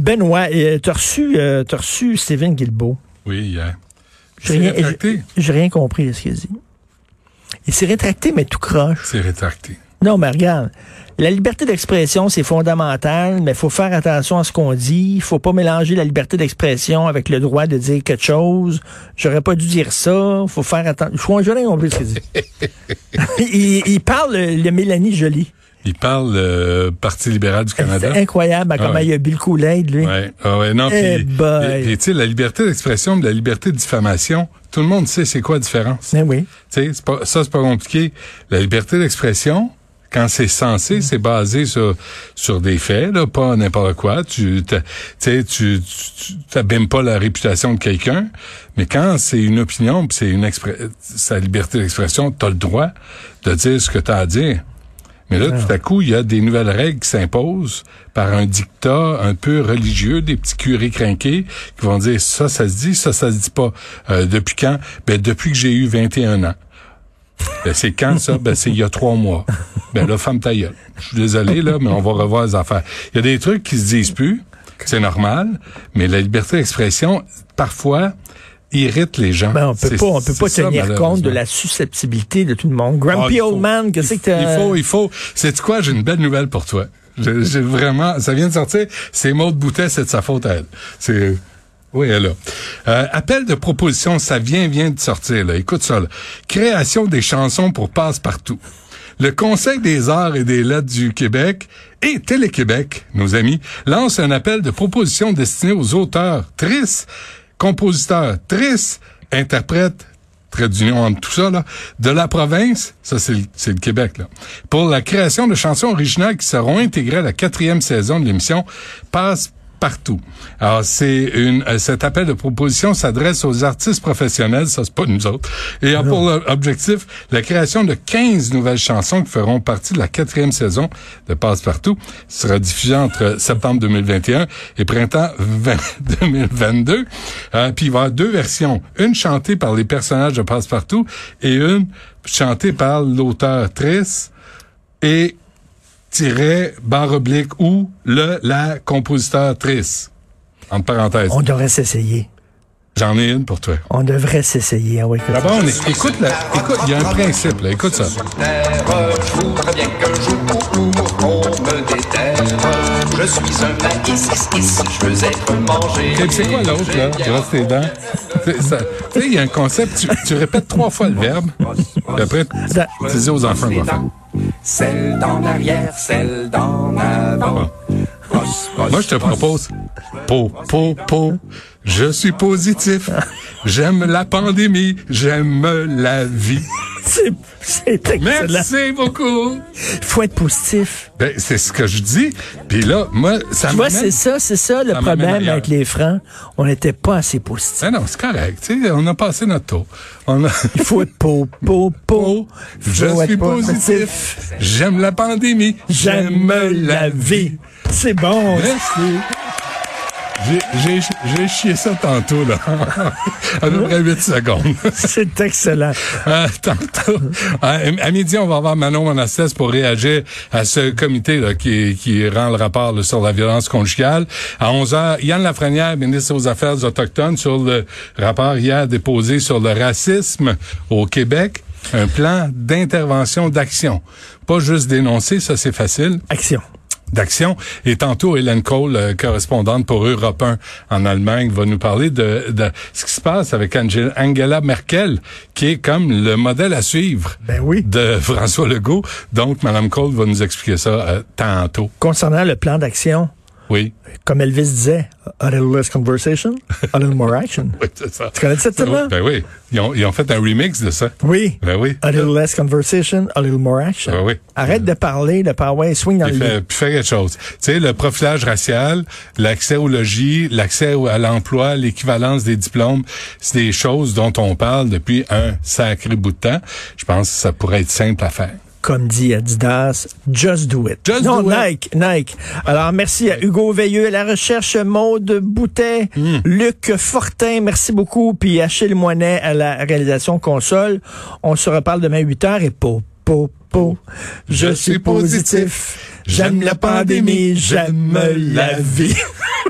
Benoît, euh, t'as reçu, euh, reçu Steven Guilbeault. Oui, hier. J'ai rien, j'ai- j'ai rien compris de ce qu'il a dit. Il s'est rétracté, mais tout croche. C'est rétracté. Non, mais regarde, la liberté d'expression, c'est fondamental, mais il faut faire attention à ce qu'on dit. Il faut pas mélanger la liberté d'expression avec le droit de dire quelque chose. J'aurais pas dû dire ça. faut faire attention. Je n'ai rien compris de ce qu'il dit. il, il parle de Mélanie Jolie. Il parle euh, Parti libéral du Canada. C'est incroyable Ah comment il a bu le Kool-Aid, lui. Ouais, ah ouais, non, Eh puis, tu sais, la liberté d'expression de la liberté de diffamation, tout le monde sait c'est quoi la différence. Mais oui. Tu sais, ça, c'est pas compliqué. La liberté d'expression, quand c'est censé, c'est basé sur, sur des faits, là, pas n'importe quoi. Tu, tu tu, tu, tu t'abîmes pas la réputation de quelqu'un. Mais quand c'est une opinion, c'est une sa liberté d'expression, t'as le droit de dire ce que t'as à dire. Mais là, tout à coup, il y a des nouvelles règles qui s'imposent par un dictat un peu religieux, des petits curés crinqués qui vont dire ça, ça se dit, ça, ça se dit pas. Euh, depuis quand? Ben, depuis que j'ai eu 21 ans. Ben, c'est quand ça? Ben, c'est il y a trois mois. Ben là, femme ta gueule. Je suis désolé, là, mais on va revoir les affaires. Il y a des trucs qui se disent plus. C'est normal. Mais la liberté d'expression, parfois, irrite les gens. Ben, on peut C'est- pas, on peut pas c'est ça, tenir compte de la susceptibilité de tout le monde. Ah, Grumpy il old faut- man, qu'est-ce que t'as... Il faut, il faut. C'est quoi? J'ai une belle nouvelle pour toi. J'ai vraiment, ça vient de sortir. C'est Maud Boutet, c'est de sa faute à elle. C'est, oui, elle a. Euh, appel de proposition, ça vient, vient de sortir, là. Écoute ça, là. Création des chansons pour passe-partout. Le Conseil des arts et des lettres du Québec et Télé-Québec, nos amis, lance un appel de proposition destiné aux auteurs tristes, compositeurs tristes, interprètes, trait d'union entre tout ça, là, de la province, ça c'est le Québec, là, pour la création de chansons originales qui seront intégrées à la quatrième saison de l'émission Passe partout. Alors c'est une euh, cet appel de proposition s'adresse aux artistes professionnels, ça c'est pas nous autres, et a pour objectif la création de 15 nouvelles chansons qui feront partie de la quatrième saison de Passe partout. Ce sera diffusé entre septembre 2021 et printemps 20 2022. Euh, puis il va y avoir deux versions, une chantée par les personnages de Passe partout et une chantée par l'auteur Triss et tiret barre oblique ou le la compositeur Triss. Entre parenthèses. On devrait s'essayer. J'en ai une pour toi. On devrait s'essayer. Ah oui, écoute. D'abord, on est- écoute, la- écoute, il y a un principe, là. Écoute ça. Je voudrais bien qu'un jour on me déterre. Je suis un maïs, je veux être mangé. C'est quoi l'autre, là? Brosse tes dents? Tu sais, il y a un concept, tu, tu répètes trois fois le verbe, puis après, tu dis aux enfants quoi faire. Celle d'en arrière, celle d'en avant. Brosse, Moi, je te propose, po, po, po, je suis positif, j'aime la pandémie, j'aime la vie. C'est, excellent. Merci beaucoup. Il faut être positif. Ben, c'est ce que je dis. Puis là, moi, ça Tu vois, c'est ça, c'est ça le Ça problème avec les francs. On n'était pas assez positif. Ben non, c'est correct. Tu sais, on a passé notre tour. On a... Il faut être po. Oh, je Faut suis positif. J'aime la pandémie. J'aime la vie. C'est bon. Merci. J'ai- chié ça tantôt, là. à peu près 8 secondes. C'est excellent. Euh, tantôt. À, à midi, on va avoir Manon Monastès pour réagir à ce comité là, qui, qui rend le rapport là, sur la violence conjugale. À 11 heures, Yann Lafrenière, ministre aux Affaires autochtones, sur le rapport hier déposé sur le racisme au Québec. Un plan d'intervention, d'action. Pas juste dénoncer, ça c'est facile Action. D'action. Et tantôt, Hélène Cole, euh, correspondante pour Europe 1 en Allemagne, va nous parler de, de ce qui se passe avec Angela, Angela Merkel, qui est comme le modèle à suivre Ben oui. de François Legault. Donc, Madame Cole va nous expliquer ça euh, tantôt. Concernant le plan d'action Oui. Comme Elvis disait, a little less conversation, a little more action. Oui, c'est ça. Tu connais cette tune-là? Ben oui. Ils ont, ils ont fait un remix de ça. Oui. Ben oui. A little less conversation, a little more action. Ben oui. Arrête de parler, de parler, swing dans Puis le fait, puis fait quelque chose. Tu sais, le profilage racial, l'accès au logis, l'accès à l'emploi, l'équivalence des diplômes, c'est des choses dont on parle depuis un sacré bout de temps. Je pense que ça pourrait être simple à faire. Comme dit Adidas, just do it. Just non, do it. Nike, Nike. Alors, merci à Hugo Veilleux à la recherche, Maude Boutet, Hmm. Luc Fortin, merci beaucoup, puis Achille Moinet à la réalisation console. On se reparle demain 8 heures et po, po, po. Je, suis positif. J'aime la pandémie, j'aime la vie.